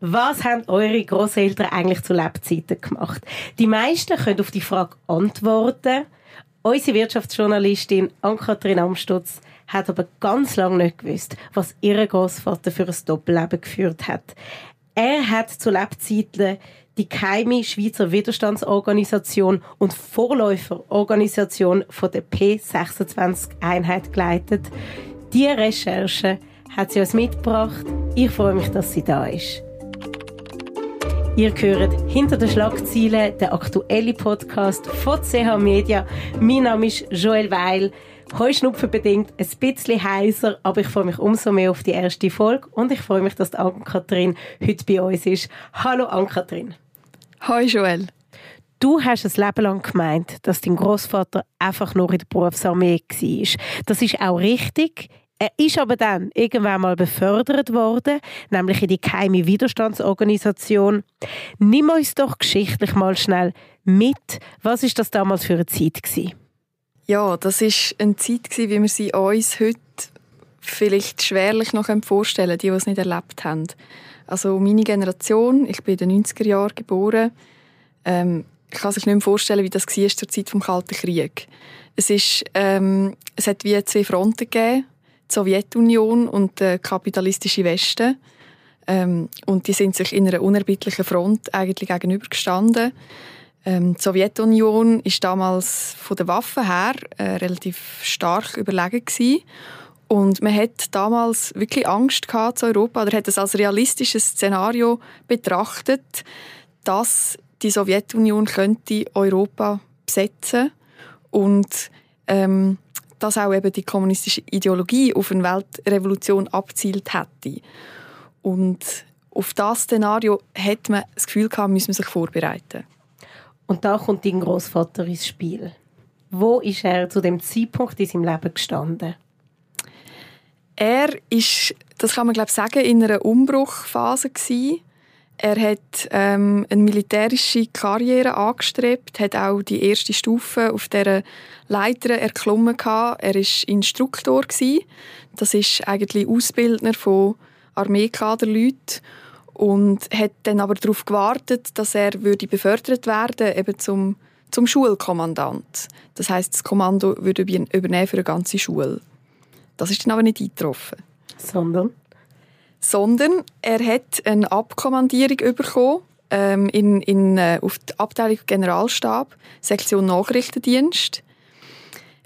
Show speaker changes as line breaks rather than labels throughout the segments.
Was haben eure Großeltern eigentlich zu Lebzeiten gemacht? Die meisten können auf die Frage antworten. Unsere Wirtschaftsjournalistin Ann-Kathrin Amstutz hat aber ganz lange nicht gewusst, was ihr Großvater für ein Doppelleben geführt hat. Er hat zu Lebzeiten die geheime Schweizer Widerstandsorganisation und Vorläuferorganisation von der P26-Einheit geleitet. Diese Recherche hat sie uns mitgebracht. Ich freue mich, dass sie da ist. Ihr hört hinter den Schlagzeilen der aktuelle Podcast von CH Media. Mein Name ist Joel Weil. Heuschnupfenbedingt ein bisschen heiser, aber ich freue mich umso mehr auf die erste Folge und ich freue mich, dass Ann-Kathrin heute bei uns ist. Hallo Ann-Kathrin.
Hallo Joel.
Du hast ein Leben lang gemeint, dass dein Großvater einfach nur in der Berufsarmee war. Das ist auch richtig. Er ist aber dann irgendwann mal befördert worden, nämlich in die geheime Widerstandsorganisation. Nimm uns doch geschichtlich mal schnell mit. Was ist das damals für eine Zeit gewesen?
Ja, das ist eine Zeit gewesen, wie wir sie uns heute vielleicht schwerlich noch vorstellen, die, die es nicht erlebt haben. Also meine Generation, ich bin in den 90er Jahren geboren, ähm, ich kann sich nicht mehr vorstellen, wie das war zur Zeit des Kalten Krieges. Es, ist, ähm, es hat wie zwei Fronten gegeben, die Sowjetunion und der kapitalistische Westen. Ähm, und die sind sich in einer unerbittlichen Front eigentlich gegenübergestanden. Ähm, die Sowjetunion ist damals von den Waffen her äh, relativ stark überlegen gewesen. Und man hat damals wirklich Angst gehabt zu Europa, oder hat es als realistisches Szenario betrachtet, dass die Sowjetunion könnte Europa besetzen und ähm, dass auch eben die kommunistische Ideologie auf eine Weltrevolution abzielt hätte. Und auf das Szenario hat man das Gefühl gehabt, müssen wir sich vorbereiten.
Und da kommt dein Großvater ins Spiel. Wo ist er zu dem Zeitpunkt in seinem Leben gestanden?
Er ist, das kann man glaube ich sagen, in einer Umbruchphase gewesen. Er hat ähm, eine militärische Karriere angestrebt, hat auch die erste Stufe auf der Leiter erklommen gehabt. Er ist Instruktor gewesen. Das ist eigentlich Ausbildner von Armeekaderleuten und hat dann aber darauf gewartet, dass er würde befördert werden eben zum zum Schulkommandant. Das heißt, das Kommando würde übernehmen für eine ganze Schule. Das ist dann aber nicht eingetroffen.
Sondern?
Sondern er hat eine Abkommandierung bekommen ähm, in, in, äh, auf die Abteilung Generalstab, Sektion Nachrichtendienst.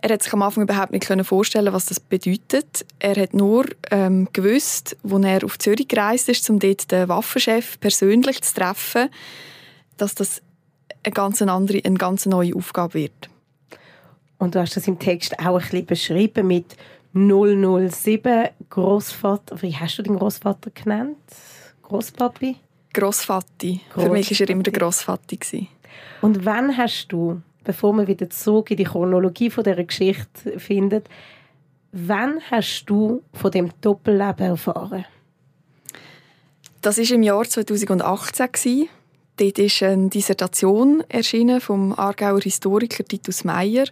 Er hat sich am Anfang überhaupt nicht vorstellen was das bedeutet. Er hat nur ähm, gewusst, als er auf Zürich gereist ist, um dort den Waffenchef persönlich zu treffen, dass das eine ganz andere, eine ganz neue Aufgabe wird.
Und du hast das im Text auch ein bisschen beschrieben mit 007 Großvater. Wie hast du den Großvater genannt? Großpapi?
Großvati. Für mich war er immer der Großvati.
Und wann hast du, bevor wir wieder zurück in die Chronologie von dieser Geschichte finden, wann hast du von dem Doppelleben erfahren?
Das war im Jahr 2018. Dort ist eine Dissertation erschienen vom Aargauer Historiker Titus Meyer,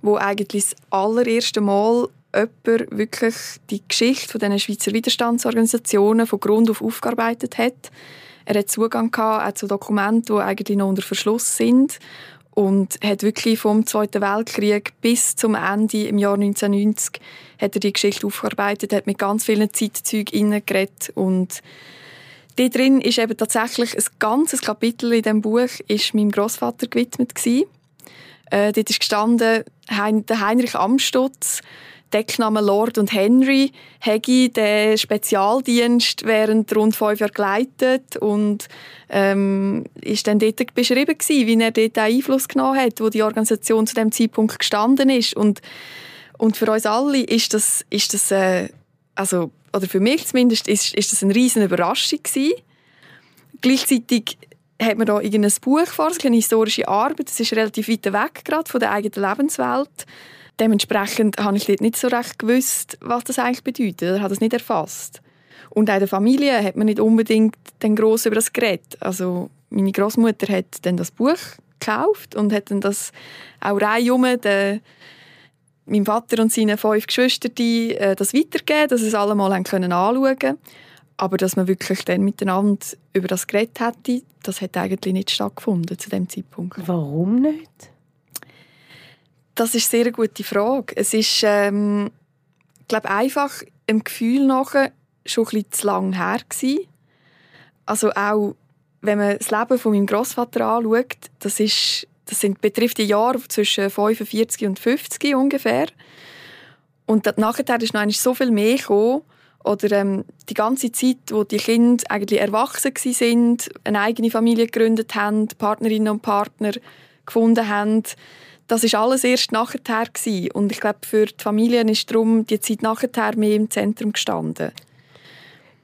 wo eigentlich das allererste Mal jemand wirklich die Geschichte von Schweizer Widerstandsorganisationen von Grund auf aufgearbeitet hat. Er hat Zugang gehabt, zu Dokumenten, die eigentlich noch unter Verschluss sind und hat wirklich vom Zweiten Weltkrieg bis zum Ende im Jahr 1990 hat er die Geschichte aufgearbeitet, hat mit ganz vielen Zeitzeugen geredet und da drin ist eben tatsächlich ein ganzes Kapitel in diesem Buch ist meinem Großvater gewidmet gewesen. Äh, dort ist gestanden, der Heinrich Amstutz Decknamen Lord und Henry Hegi den Spezialdienst während rund fünf Jahren geleitet und ähm, ist dann dort beschrieben gewesen, wie er dort Einfluss genommen hat, wo die Organisation zu dem Zeitpunkt gestanden ist und und für uns alle ist das ist das äh, also oder für mich zumindest ist, ist das eine riesen Überraschung gewesen. Gleichzeitig hat man da irgendein Buch vor sich, eine historische Arbeit. Das ist relativ weit weg gerade von der eigenen Lebenswelt. Dementsprechend habe ich dort nicht so recht gewusst, was das eigentlich bedeutet. Er hat das nicht erfasst. Und auch in der Familie hat man nicht unbedingt den gross über das geredet. Also meine Großmutter hat dann das Buch gekauft und hat dann das auch reihum den meinem Vater und seinen fünf Geschwistern äh, das weitergegeben, dass sie es alle mal anschauen können. Aber dass man wirklich dann miteinander über das geredet hätte, das hat eigentlich nicht stattgefunden zu dem Zeitpunkt.
Warum nicht?
Das ist eine sehr gute Frage. Es ist, ähm, glaube, einfach im Gefühl nachher schon ein zu lang her gewesen. Also auch, wenn man das Leben von meinem Großvater anschaut, das, ist, das sind, betrifft die Jahre zwischen 45 und 50 ungefähr. Und nachher ist noch so viel mehr gekommen, oder ähm, die ganze Zeit, wo die Kinder eigentlich erwachsen sind, eine eigene Familie gegründet haben, Partnerinnen und Partner gefunden haben, das ist alles erst nachher gewesen. Und ich glaube, für die Familien ist darum die Zeit nachher mehr im Zentrum gestanden.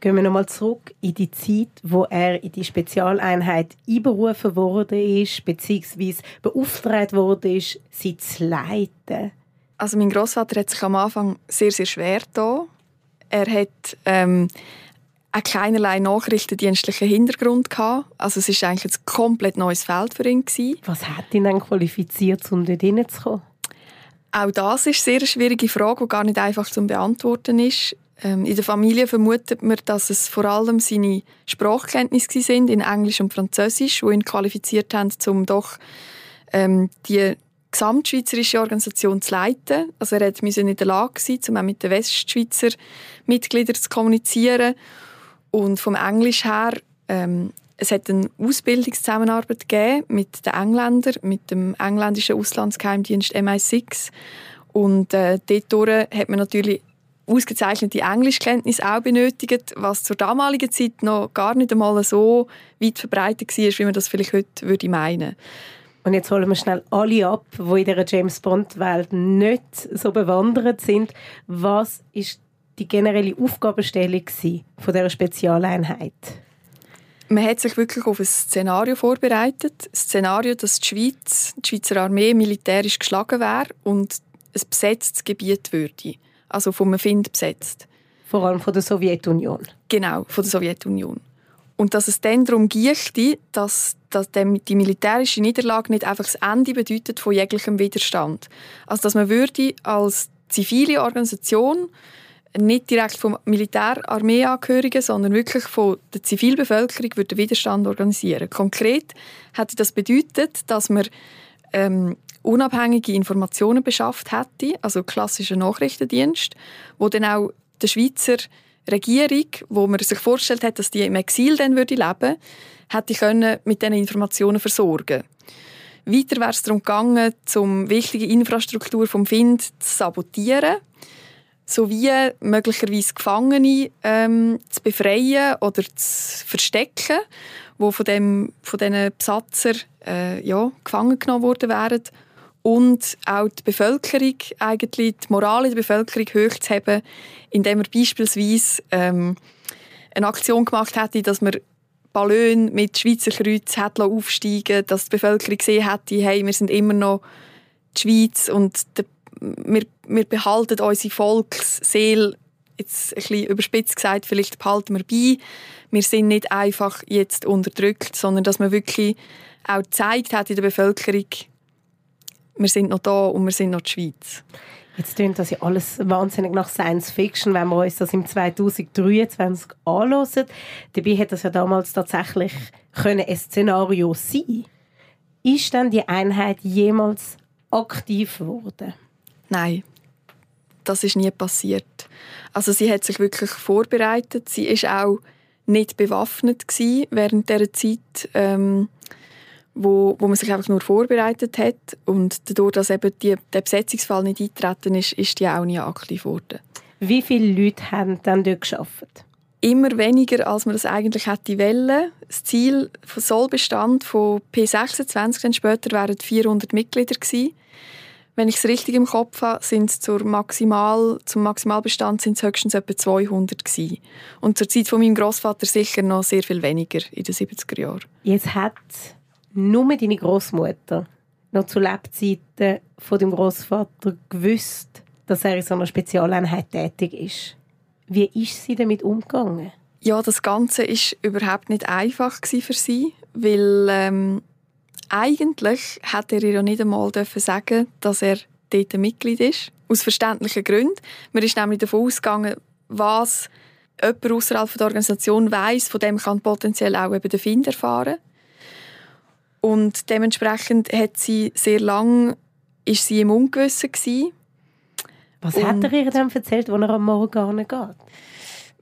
Gehen wir nochmal zurück in die Zeit, wo er in die Spezialeinheit einberufen wurde, ist, beziehungsweise beauftragt wurde, sie zu leiten.
Also mein Großvater hat sich am Anfang sehr, sehr schwer getan. Er hat ähm, auch keinerlei nachrichtendienstlichen Hintergrund gehabt. Also es ist eigentlich ein komplett neues Feld für ihn gewesen.
Was hat ihn dann qualifiziert, um dort hineinzukommen?
Auch das ist eine sehr schwierige Frage, die gar nicht einfach zu beantworten ist. Ähm, in der Familie vermutet man, dass es vor allem seine Sprachkenntnisse sind in Englisch und Französisch, die ihn qualifiziert haben, um doch ähm, die gesamtschweizerische Organisation zu leiten. Also er musste in der Lage sein, um auch mit den Westschweizer Mitgliedern zu kommunizieren. Und vom Englisch her, ähm, es hat eine Ausbildungszusammenarbeit gegeben mit den Engländern, mit dem engländischen Auslandsgeheimdienst MI6. Und äh, dort hat man natürlich ausgezeichnete Englischkenntnisse auch benötigt, was zur damaligen Zeit noch gar nicht einmal so weit verbreitet war, wie man das vielleicht heute würde meinen
und jetzt holen wir schnell alle ab, die in dieser James Bond-Welt nicht so bewandert sind. Was ist die generelle Aufgabenstellung von dieser Spezialeinheit?
Man hat sich wirklich auf ein Szenario vorbereitet. Ein Szenario, dass die Schweiz, die Schweizer Armee militärisch geschlagen wäre und ein besetztes Gebiet würde. Also vom Find besetzt.
Vor allem von der Sowjetunion.
Genau, von der Sowjetunion. Und dass es dann darum geht, dass, dass die militärische Niederlage nicht einfach das Ende bedeutet von jeglichem Widerstand. Also dass man würde als zivile Organisation nicht direkt vom Militärarmeeangehörigen, sondern wirklich von der Zivilbevölkerung würde Widerstand organisieren. Konkret hätte das bedeutet, dass man ähm, unabhängige Informationen beschafft hätte, also klassischer Nachrichtendienst, wo dann auch der Schweizer Regierung, wo man sich vorgestellt hat, dass die im Exil dann würde leben, hätte können mit diesen Informationen versorgen. Weiter wäre es darum gegangen, um wichtige Infrastruktur vom Find zu sabotieren sowie möglicherweise Gefangene ähm, zu befreien oder zu verstecken, die von, dem, von diesen Besatzer äh, ja, gefangen genommen worden wären. Und auch die Bevölkerung, eigentlich die Moral in der Bevölkerung hochzuheben, indem er beispielsweise ähm, eine Aktion gemacht hätte, dass man Ballone mit Schweizer Kreuz hat aufsteigen dass die Bevölkerung gesehen hätte, hey, wir sind immer noch die Schweiz und der wir, wir behalten unsere Volksseele, jetzt ein bisschen überspitzt gesagt, vielleicht behalten wir bei. Wir sind nicht einfach jetzt unterdrückt, sondern dass man wirklich auch gezeigt hat in der Bevölkerung, wir sind noch da und wir sind noch die Schweiz.
Jetzt klingt das ja alles wahnsinnig nach Science Fiction, wenn wir uns das im 2023 anschauen. Dabei hätte das ja damals tatsächlich können ein Szenario sein Ist denn die Einheit jemals aktiv geworden?
Nein, das ist nie passiert. Also sie hat sich wirklich vorbereitet. Sie ist auch nicht bewaffnet gewesen während der Zeit, ähm, wo, wo man sich einfach nur vorbereitet hat und dadurch, dass eben die, der Besetzungsfall nicht eingetreten ist, ist die auch nie aktiv geworden.
Wie viele Leute haben dann dort geschafft?
Immer weniger, als man das eigentlich hätte wollen. Das Ziel Sollbestand von P26 dann später wären 400 Mitglieder gewesen. Wenn ich es richtig im Kopf habe, sind es zur Maximal, zum Maximalbestand sind es höchstens etwa 200 gewesen. Und zur Zeit von meinem Großvater sicher noch sehr viel weniger in den 70er Jahren.
Jetzt hat nur deine Großmutter noch zu Lebzeiten von dem Großvater gewusst, dass er in so einer Spezialeinheit tätig ist. Wie ist sie damit umgegangen?
Ja, das Ganze ist überhaupt nicht einfach für sie, weil ähm, eigentlich hätte er ihr ja nicht einmal sagen dass er dort ein Mitglied ist. Aus verständlichen Gründen. Man ist nämlich davon ausgegangen, was jemand außerhalb der Organisation weiß, von dem kann potenziell auch eben der Find erfahren. Und dementsprechend hat sie sehr lang ist sie im Ungewissen gewesen.
Was und, hat er ihr dann erzählt, als er am Morgen geht?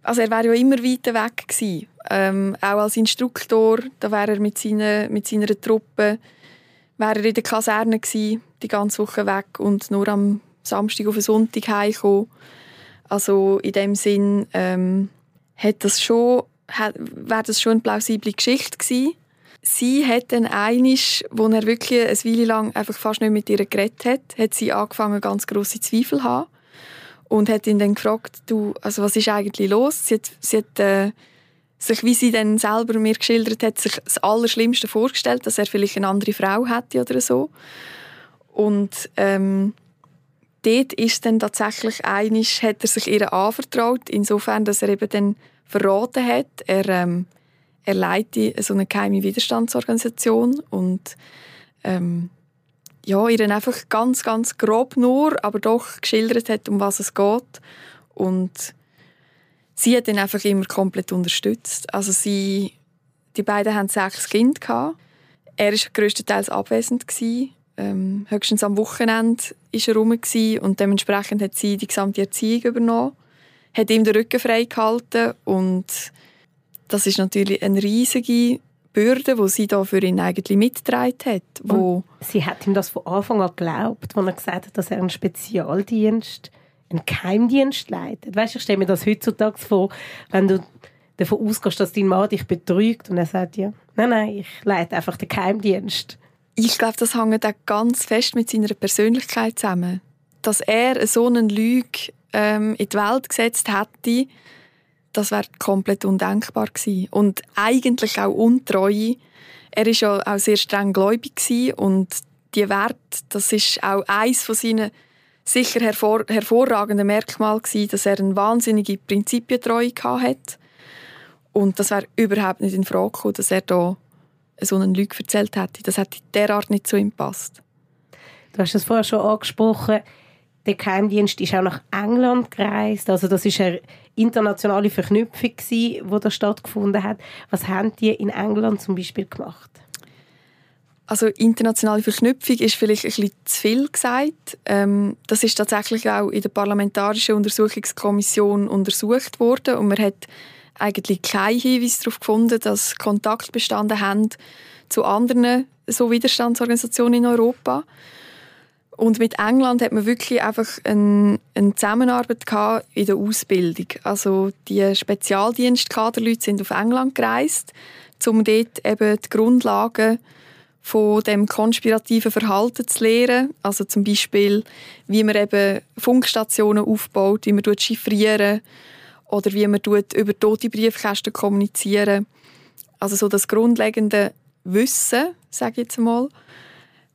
Also er wäre ja immer weiter weg gewesen. Ähm, auch als Instruktor, da wäre er mit seiner, mit seiner Truppe wäre er in der Kaserne gewesen, die ganze Woche weg und nur am Samstag auf den Sonntag heimgekommen. Also in dem Sinn ähm, hat das schon, wäre das schon eine plausible Geschichte gewesen. Sie hat dann einisch, wo er wirklich eine Weile lang einfach fast nicht mit ihr geredet hat, hat sie angefangen, ganz grosse Zweifel zu haben und hat ihn dann gefragt, du, also was ist eigentlich los? Sie hat, sie hat äh, sich, wie sie dann selber mir geschildert hat, sich das Allerschlimmste vorgestellt, dass er vielleicht eine andere Frau hätte oder so. Und ähm, dort ist dann tatsächlich einisch, hat er sich ihr anvertraut, insofern, dass er eben dann verraten hat, er ähm, er leitet so eine geheime Widerstandsorganisation und ähm, ja, ihr einfach ganz, ganz grob nur, aber doch geschildert hat, um was es geht. Und sie hat ihn einfach immer komplett unterstützt. Also sie, die beiden hatten sechs Kinder. Gehabt. Er war größtenteils abwesend. Gewesen. Ähm, höchstens am Wochenende war er rum und dementsprechend hat sie die gesamte Erziehung übernommen, hat ihm den Rücken frei gehalten und das ist natürlich eine riesige Bürde, die sie da für ihn eigentlich mitgetragen hat. Wo
sie hat ihm das von Anfang an geglaubt, als er gesagt hat, dass er einen Spezialdienst, einen Geheimdienst leitet. Weißt, ich stelle mir das heutzutage vor, wenn du davon ausgehst, dass dein Mann dich betrügt und er sagt ja, nein, nein, ich leite einfach den Geheimdienst.
Ich glaube, das hängt auch ganz fest mit seiner Persönlichkeit zusammen. Dass er so einen Lüge ähm, in die Welt gesetzt hätte, das wäre komplett undenkbar gewesen. Und eigentlich auch untreu. Er war ja auch sehr streng gläubig und die Wert, das ist auch eines von seinen sicher hervor hervorragenden Merkmalen gewesen, dass er eine wahnsinnige Prinzipientreue hatte. Und das wäre überhaupt nicht in Frage gekommen, dass er da so einen Lüge erzählt hätte. Das hätte derart nicht zu ihm gepasst.
Du hast es vorher schon angesprochen, der Geheimdienst ist auch nach England gereist. Also das ist eine internationale Verknüpfung, die da stattgefunden hat. Was haben die in England zum Beispiel gemacht?
Also internationale Verknüpfung ist vielleicht ein bisschen zu viel gesagt. Ähm, das ist tatsächlich auch in der Parlamentarischen Untersuchungskommission untersucht worden und man hat eigentlich keinen Hinweis darauf gefunden, dass Kontakt bestanden haben zu anderen so Widerstandsorganisationen in Europa. Und mit England hat man wirklich einfach eine, eine Zusammenarbeit in der Ausbildung. Also die Spezialdienstkaderleute sind auf England gereist, um dort eben die Grundlagen von dem konspirativen Verhalten zu lernen. Also zum Beispiel, wie man eben Funkstationen aufbaut, wie man chiffrieren oder wie man über tote Briefkästen kommunizieren. Also so das grundlegende Wissen, sage ich jetzt mal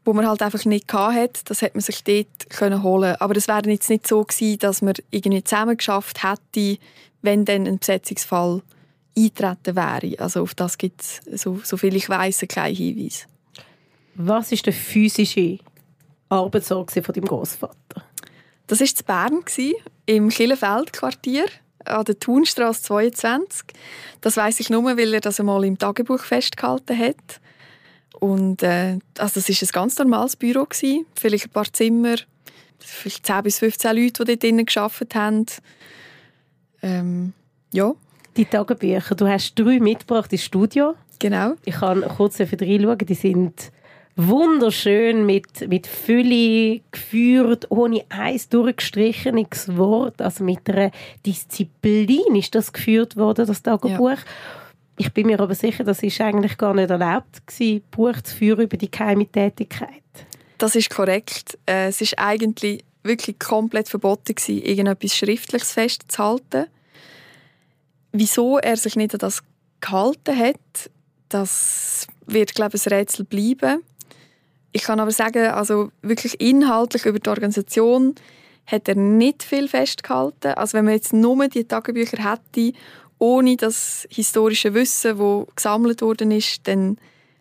wo man halt einfach nicht hatte, das hat man sich dort können holen. Aber es wäre jetzt nicht so gewesen, dass man irgendwie zusammen geschafft hätte, wenn dann ein Besetzungsfall eintreten wäre. Also auf das gibt es, so, so viel ich weiß, keinen Hinweis.
Was ist der physische Arbeitsort von deinem Großvater?
Das war in Bern, im Killenfeld-Quartier an der Thunstraße 22. Das weiß ich nur, weil er das einmal im Tagebuch festgehalten hat. Und äh, also das war ein ganz normales Büro. Gewesen. Vielleicht ein paar Zimmer, vielleicht 10 bis 15 Leute, die dort drinnen gearbeitet haben. Ähm, ja.
Die Tagebücher, du hast drei mitgebracht ins Studio.
Genau.
Ich kann kurz reinschauen, die sind wunderschön mit, mit Fülle geführt, ohne eins durchgestrichenes Wort, also mit einer Disziplin ist das geführt worden, das Tagebuch. Ja. Ich bin mir aber sicher, das ist eigentlich gar nicht erlaubt gewesen, Buch zu führen über die geheime Tätigkeit.
Das ist korrekt. Äh, es ist eigentlich wirklich komplett verboten gewesen, irgendetwas Schriftliches festzuhalten. Wieso er sich nicht an das gehalten hat, das wird, glaube ich, ein Rätsel bleiben. Ich kann aber sagen, also wirklich inhaltlich über die Organisation hat er nicht viel festgehalten. Also wenn man jetzt nur die Tagebücher hätte ohne das historische Wissen, das gesammelt worden ist, dann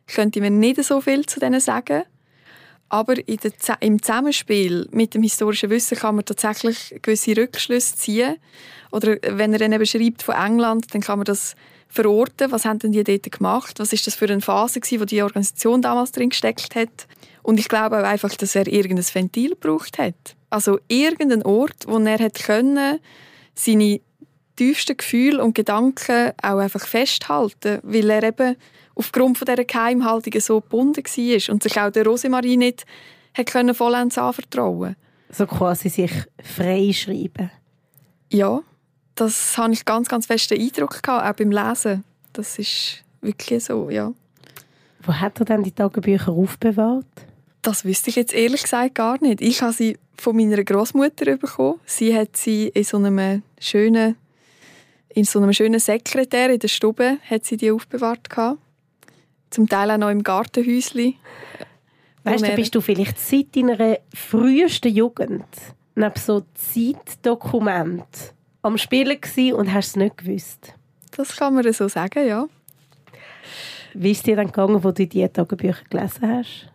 könnte man nicht so viel zu denen sagen. Aber im Zusammenspiel mit dem historischen Wissen kann man tatsächlich gewisse Rückschlüsse ziehen. Oder wenn er dann eben schreibt von England, dann kann man das verorten. Was haben denn die dort gemacht? Was ist das für eine Phase gewesen, wo die Organisation damals drin gesteckt hat? Und ich glaube auch einfach, dass er irgendein Ventil gebraucht hat. Also irgendeinen Ort, wo er hat können, seine tiefsten Gefühle und Gedanken auch einfach festhalten, weil er eben aufgrund von dieser Geheimhaltung so gebunden war und sich auch der Rosemarie nicht hat können vollends anvertrauen
So quasi sich freischreiben.
Ja, das habe ich ganz, ganz festen Eindruck gehabt, auch beim Lesen. Das ist wirklich so, ja.
Wo hat er denn die Tagebücher aufbewahrt?
Das wüsste ich jetzt ehrlich gesagt gar nicht. Ich habe sie von meiner Großmutter bekommen. Sie hat sie in so einem schönen, in so einem schönen Sekretär in der Stube hat sie die aufbewahrt gehabt. Zum Teil auch noch im Gartenhäuschen.
Weißt du, bist du vielleicht seit deiner frühesten Jugend neben so Zeitdokument am Spielen und hast es nicht gewusst?
Das kann man so sagen, ja.
Wie ist dir dann gegangen, wo du diese Tagebücher gelesen hast?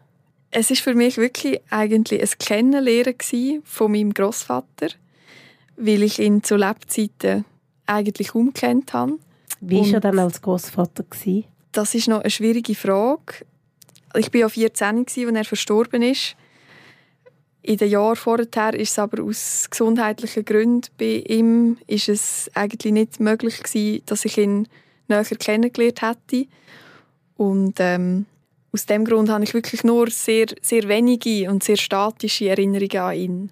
Es ist für mich wirklich eigentlich ein Kennenlernen von meinem Großvater, weil ich ihn zu Lebzeiten eigentlich umkennt habe.
Wie war er dann als Großvater?
Das ist noch eine schwierige Frage. Ich war ja 14, als er verstorben ist. In den Jahren vorher ist es aber aus gesundheitlichen Gründen bei ihm ist es eigentlich nicht möglich gewesen, dass ich ihn näher kennengelernt hätte. Und ähm, aus dem Grund habe ich wirklich nur sehr, sehr wenige und sehr statische Erinnerungen an ihn.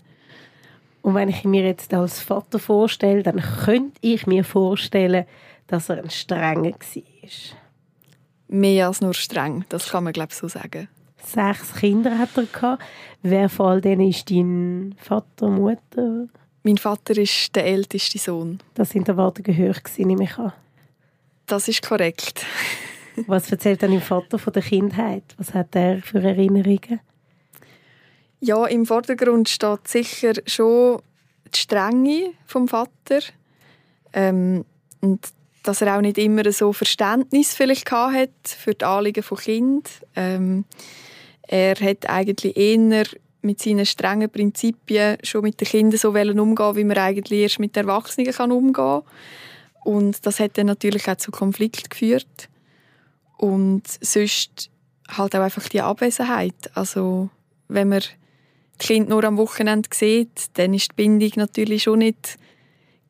Und wenn ich mir jetzt als Vater vorstelle, dann könnte ich mir vorstellen, dass er ein strenger war.
Mehr als nur streng, das kann man glaube ich so sagen.
Sechs Kinder hat er gehabt. Wer von all denen ist dein Vater, Mutter?
Mein Vater ist der älteste Sohn.
Das sind Erwartungen höher gewesen, nehme ich an.
Das ist korrekt.
Was erzählt dein Vater von der Kindheit? Was hat er für Erinnerungen?
Ja, im Vordergrund steht sicher schon die Strenge vom Vater ähm, und dass er auch nicht immer so Verständnis vielleicht hat für die Anliegen von Kind. Ähm, er hat eigentlich eher mit seinen strengen Prinzipien schon mit den Kindern so umgehen, wie man eigentlich erst mit Erwachsenen kann umgehen kann. Und das hat dann natürlich auch zu Konflikt geführt. Und sonst halt auch einfach die Abwesenheit. Also wenn man die Kinder nur am Wochenende sieht, dann ist die Bindung natürlich schon nicht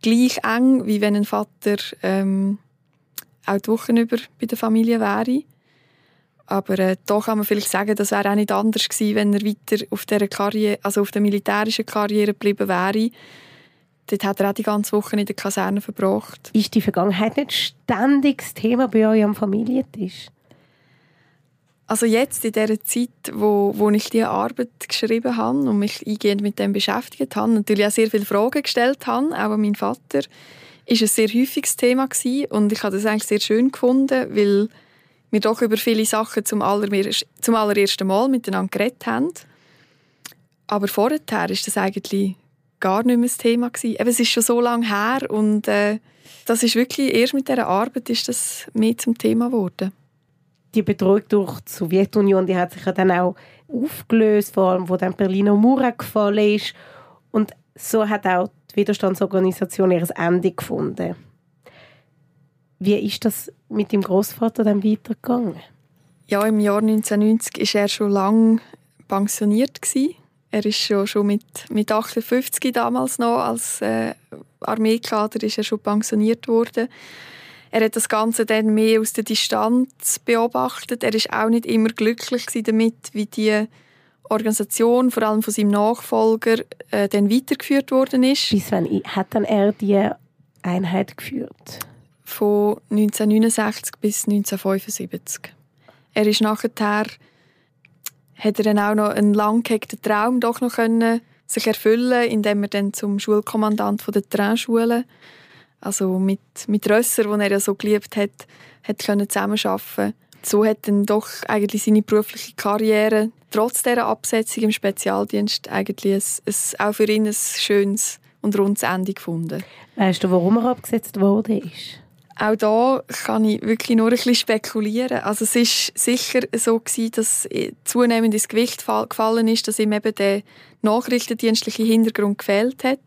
gleich eng, wie wenn ein Vater ähm, auch die Wochen über bei der Familie wäre. Aber äh, da kann man vielleicht sagen, das wäre auch nicht anders gewesen, wenn er weiter auf der Karriere, also auf der militärischen Karriere geblieben wäre. Dort hat er auch die ganze Woche in der Kaserne verbracht.
Ist die Vergangenheit nicht ständig das Thema bei euch am Familientisch?
Also jetzt, in dieser Zeit, wo, wo ich diese Arbeit geschrieben habe und mich eingehend mit dem beschäftigt habe, natürlich auch sehr viele Fragen gestellt habe, auch an meinen Vater, ist ein sehr häufiges Thema gewesen. und ich habe das eigentlich sehr schön gefunden, weil wir doch über viele Sachen zum, zum allerersten Mal miteinander geredet haben. Aber vorher ist das eigentlich gar nicht mehr das Thema gewesen. Eben, es ist schon so lange her und äh, das ist wirklich erst mit dieser Arbeit ist das mehr zum Thema geworden.
Die Bedrohung durch die Sowjetunion, die hat sich ja dann auch aufgelöst, vor allem wo dann Berliner Mauer gefallen ist und so hat auch die Widerstandsorganisation ihr Ende gefunden. Wie ist das mit dem Großvater dann weitergegangen?
Ja, im Jahr 1990 ist er schon lange pensioniert gewesen. Er ist schon, schon mit, mit 58 damals noch als äh, Armeekader ist er schon pensioniert worden. Er hat das Ganze dann mehr aus der Distanz beobachtet. Er ist auch nicht immer glücklich damit, wie die Organisation, vor allem von seinem Nachfolger, äh, dann weitergeführt worden ist.
Bis wann hat dann er die Einheit geführt?
Von 1969 bis 1975. Er ist nachher hat er dann auch noch einen lang gehegten Traum doch noch können sich erfüllen, indem er dann zum Schulkommandant von der Trainschule, also mit mit Rösser, wo er ja so geliebt hat, hat können zusammenarbeiten. So hat dann doch eigentlich seine berufliche Karriere trotz dieser Absetzung im Spezialdienst eigentlich ein, ein, auch für ihn ein schönes und rundes Ende gefunden.
Weißt du, warum er abgesetzt wurde?
Auch da kann ich wirklich nur ein bisschen spekulieren. Also es ist sicher so gewesen, dass zunehmend ins Gewicht gefallen ist, dass ihm eben der nachrichtendienstliche Hintergrund gefehlt hat.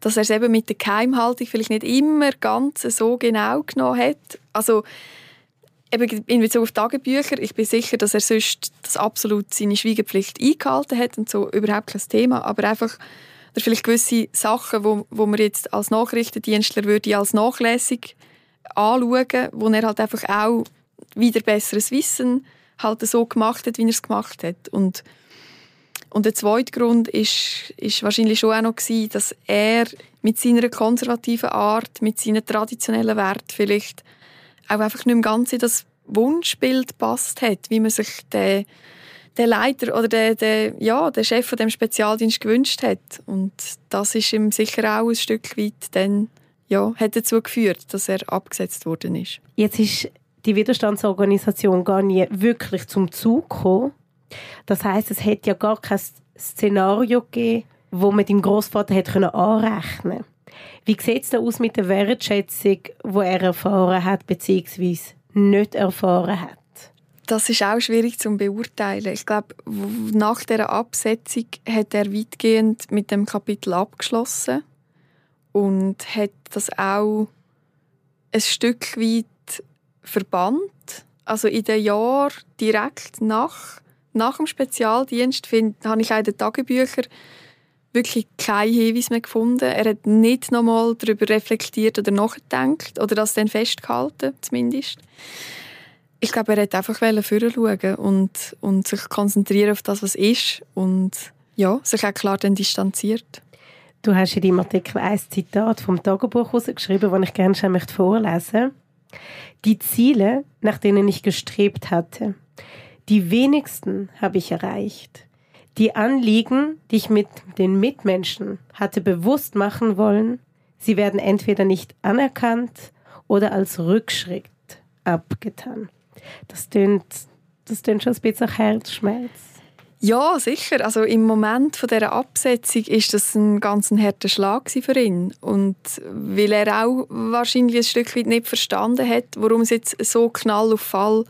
Dass er es eben mit der Geheimhaltung vielleicht nicht immer ganz so genau genommen hat. Also eben in Bezug auf Tagebücher, ich bin sicher, dass er sonst das absolut seine Schweigepflicht eingehalten hat und so überhaupt kein Thema, aber einfach oder vielleicht gewisse Sachen, wo, wo man jetzt als Nachrichtendienstler würde als nachlässig anschauen, wo er halt einfach auch wieder besseres Wissen halt so gemacht hat, wie er es gemacht hat. Und, und der zweite Grund ist, ist wahrscheinlich schon auch noch gewesen, dass er mit seiner konservativen Art, mit seinen traditionellen Werten vielleicht auch einfach nicht im Ganzen das Wunschbild passt hat, wie man sich den, den Leiter oder den, den, ja, den Chef von dem Spezialdienst gewünscht hat. Und das ist ihm sicher auch ein Stück weit dann ja, hat dazu geführt, dass er abgesetzt worden ist.
Jetzt ist die Widerstandsorganisation gar nie wirklich zum Zug gekommen. Das heißt, es hätte ja gar kein Szenario gegeben, wo man dem Großvater hätte anrechnen können. Wie sieht es da aus mit der Wertschätzung, die er erfahren hat bzw. nicht erfahren hat?
Das ist auch schwierig zu beurteilen. Ich glaube, nach der Absetzung hat er weitgehend mit dem Kapitel abgeschlossen und hat das auch ein Stück weit verbannt. Also in den Jahren direkt nach, nach dem Spezialdienst find, habe ich auch in den Tagebüchern wirklich keinen Hinweis mehr gefunden. Er hat nicht nochmal darüber reflektiert oder nachgedacht oder das dann festgehalten, zumindest. Ich glaube, er hat einfach schauen und, und sich konzentrieren auf das, was ist und ja, sich auch klar dann distanziert.
Du hast in deinem Artikel ein Zitat vom Tagebuch herausgeschrieben, das ich gerne schon möchte vorlesen Die Ziele, nach denen ich gestrebt hatte, die wenigsten habe ich erreicht. Die Anliegen, die ich mit den Mitmenschen hatte bewusst machen wollen, sie werden entweder nicht anerkannt oder als Rückschritt abgetan. Das tönt, das tönt schon ein bisschen Herzschmerz.
Ja, sicher. Also im Moment von dieser Absetzung ist das ein ganz harter Schlag für ihn. Und weil er auch wahrscheinlich ein Stück weit nicht verstanden hat, warum es jetzt so knall auf Fall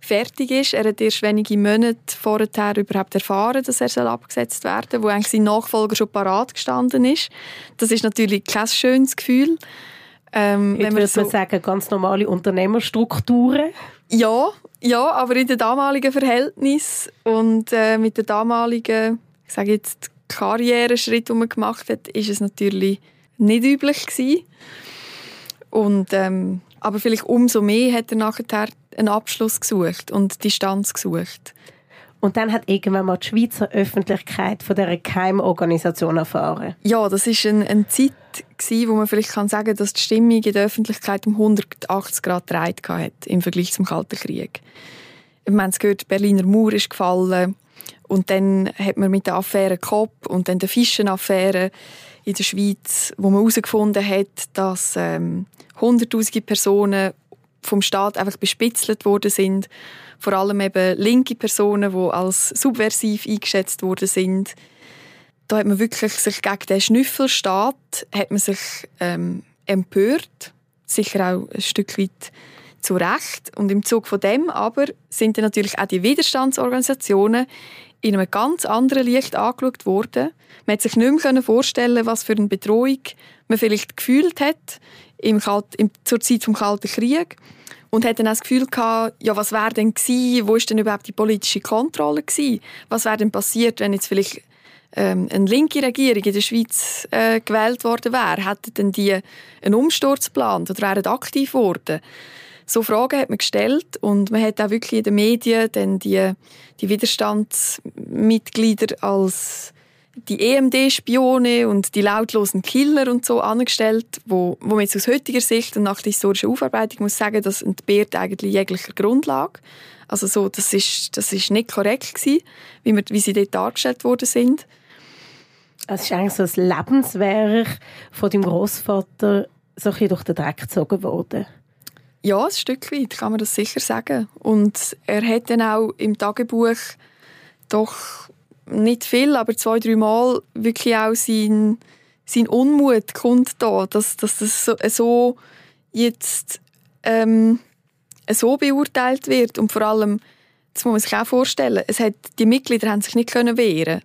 fertig ist. Er hat erst wenige Monate vorher überhaupt erfahren, dass er abgesetzt werden soll, wo eigentlich sein Nachfolger schon parat gestanden ist. Das ist natürlich kein schönes Gefühl.
Ähm, Heute wenn man würde so man sagen, ganz normale Unternehmerstrukturen.
Ja, ja, aber in den damaligen Verhältnissen und äh, mit den damaligen, ich sage jetzt, Karriereschritt, den man gemacht hat, ist es natürlich nicht üblich gewesen. Und, ähm, aber vielleicht umso mehr hat er nachher einen Abschluss gesucht und Distanz gesucht.
Und dann hat irgendwann mal die Schweizer Öffentlichkeit von dieser Keimorganisation erfahren.
Ja, das ist eine, eine Zeit, gewesen, wo man vielleicht kann sagen kann, dass die Stimmung in der Öffentlichkeit um 180 Grad gedreht hat im Vergleich zum Kalten Krieg. Wir haben es gehört, der Berliner Mauer ist gefallen und dann hat man mit der Affäre Kopp und dann der Fischenaffäre in der Schweiz, wo man herausgefunden hat, dass ähm, hunderttausende Personen vom Staat einfach bespitzelt worden sind vor allem eben linke Personen, die als subversiv eingeschätzt worden sind. Da hat man wirklich sich gegen den Schnüffelstaat hat man sich ähm, empört, sicher auch ein Stück weit zu Recht. Und im Zug von dem aber sind dann natürlich auch die Widerstandsorganisationen in einem ganz anderen Licht angeschaut worden. Man hat sich nicht mehr vorstellen was für eine Bedrohung man vielleicht gefühlt hat im Kalt, im, zur Zeit des Kalten Krieges und hat dann auch das Gefühl gehabt, ja, was wäre denn gewesen, wo ist denn überhaupt die politische Kontrolle gewesen? Was wäre denn passiert, wenn jetzt vielleicht ähm, eine linke Regierung in der Schweiz äh, gewählt worden wäre? Hätten denn die einen Umsturz geplant oder wären aktiv geworden? So Fragen hat man gestellt und man hat auch wirklich in den Medien dann die, die Widerstandsmitglieder als die EMD-Spione und die lautlosen Killer und so angestellt, wo, wo man jetzt aus heutiger Sicht und nach der historischen Aufarbeitung muss sagen, das entbehrt eigentlich jeglicher Grundlage. Also so, das ist, das ist nicht korrekt gewesen, wie, wir, wie sie dort dargestellt worden sind.
Es ist eigentlich so ein Lebenswerk von deinem Großvater so ein durch den Dreck gezogen worden.
Ja, ein Stück weit kann man das sicher sagen. Und er hat dann auch im Tagebuch doch nicht viel, aber zwei, drei Mal wirklich auch sein, sein Unmut kommt da, dass, dass das so, so jetzt ähm, so beurteilt wird und vor allem, das muss man sich auch vorstellen, es hat, die Mitglieder haben sich nicht können wehren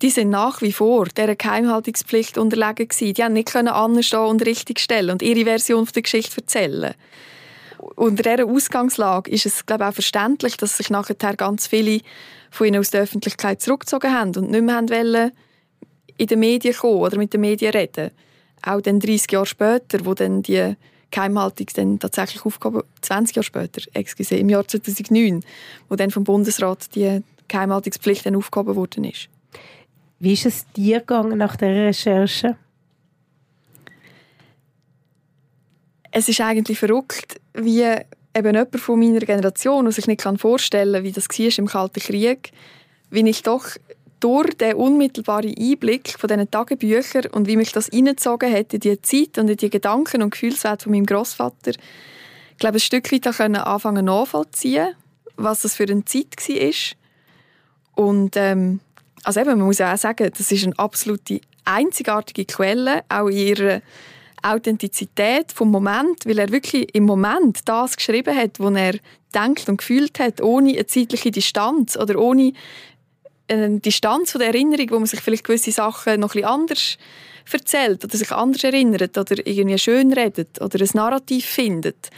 die sind nach wie vor dieser Geheimhaltungspflicht unterlegen gewesen. Die haben nicht können anstehen und richtig stellen und ihre Version der Geschichte erzählen. Unter dieser Ausgangslage ist es, glaube ich, auch verständlich, dass sich nachher ganz viele von ihnen aus der Öffentlichkeit zurückgezogen haben und nicht mehr wollen, in den Medien kommen oder mit den Medien reden. Auch dann 30 Jahre später, wo dann die Geheimhaltung dann tatsächlich aufgehoben, 20 Jahre später, excuse, im Jahr 2009, wo dann vom Bundesrat die Geheimhaltungspflicht dann aufgehoben worden ist.
Wie ist es dir gegangen nach der Recherche?
Es ist eigentlich verrückt, wie eben jemand von meiner Generation, der sich nicht vorstellen kann, wie das war im Kalten Krieg, wie ich doch durch den unmittelbaren Einblick von diesen Tagebüchern und wie mich das reingezogen hat in die Zeit und in die Gedanken und Gefühlswelt von meinem Großvater, glaube, ein Stück weit können anfangen nachvollziehen, was das für eine Zeit war. Und ähm, also eben, man muss ja auch sagen, das ist eine absolute einzigartige Quelle, auch in ihrer Authentizität vom Moment, weil er wirklich im Moment das geschrieben hat, was er denkt und gefühlt hat, ohne eine zeitliche Distanz oder ohne eine Distanz von der Erinnerung, wo man sich vielleicht gewisse Sachen noch ein anders erzählt oder sich anders erinnert oder irgendwie schön redet oder ein Narrativ findet.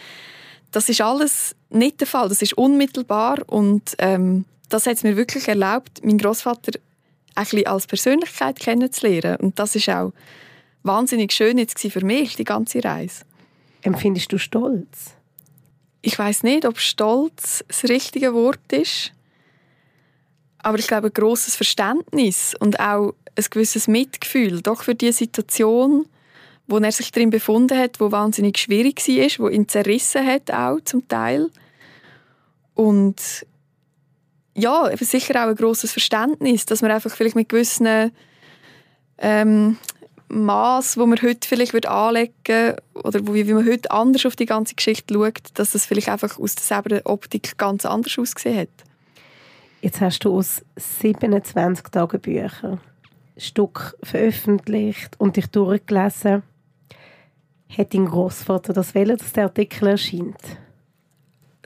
Das ist alles nicht der Fall. Das ist unmittelbar und ähm, das hat es mir wirklich erlaubt, meinen Großvater ein als Persönlichkeit kennenzulernen. Und das ist auch wahnsinnig schön jetzt für mich, die ganze Reise.
Empfindest du Stolz?
Ich weiß nicht, ob Stolz das richtige Wort ist. Aber ich glaube, ein grosses Verständnis und auch ein gewisses Mitgefühl doch für die Situation, wo er sich drin befunden hat, wo wahnsinnig schwierig war, wo ihn zerrissen hat auch zum Teil. Und ja, sicher auch ein grosses Verständnis, dass man einfach vielleicht mit gewissen ähm, Maß, wo man heute vielleicht wird anlegen oder wie, wie man heute anders auf die ganze Geschichte schaut, dass das vielleicht einfach aus der Optik ganz anders ausgesehen hat.
Jetzt hast du aus 27 Tagebüchern ein Stück veröffentlicht und dich durchgelesen. Hat dein Großvater das wollen, dass der Artikel erscheint?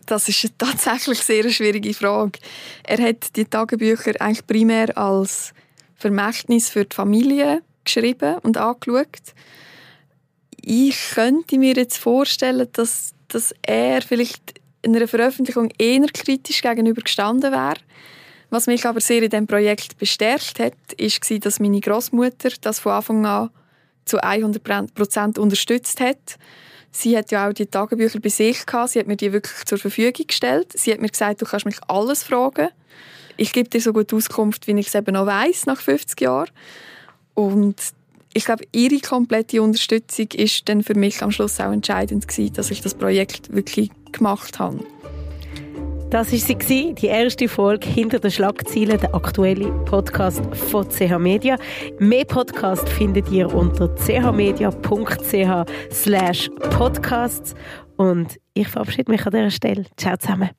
Das ist tatsächlich sehr eine schwierige Frage. Er hat die Tagebücher eigentlich primär als Vermächtnis für die Familie geschrieben und angeschaut. Ich könnte mir jetzt vorstellen, dass, dass er vielleicht in einer Veröffentlichung eher kritisch gegenüber gestanden wäre. Was mich aber sehr in diesem Projekt bestärkt hat, war, dass meine Großmutter das von Anfang an zu 100 Prozent unterstützt hat Sie hat ja auch die Tagebücher bei sich gehabt. Sie hat mir die wirklich zur Verfügung gestellt. Sie hat mir gesagt, du kannst mich alles fragen. Ich gebe dir so gut Auskunft, wie ich es eben noch weiß nach 50 Jahren. Und ich glaube, ihre komplette Unterstützung ist dann für mich am Schluss auch entscheidend gewesen, dass ich das Projekt wirklich gemacht habe.
Das war sie, die erste Folge hinter den Schlagzeilen, der aktuelle Podcast von CH Media. Mehr Podcast findet ihr unter chmedia.ch slash podcasts. Und ich verabschiede mich an dieser Stelle. Ciao zusammen.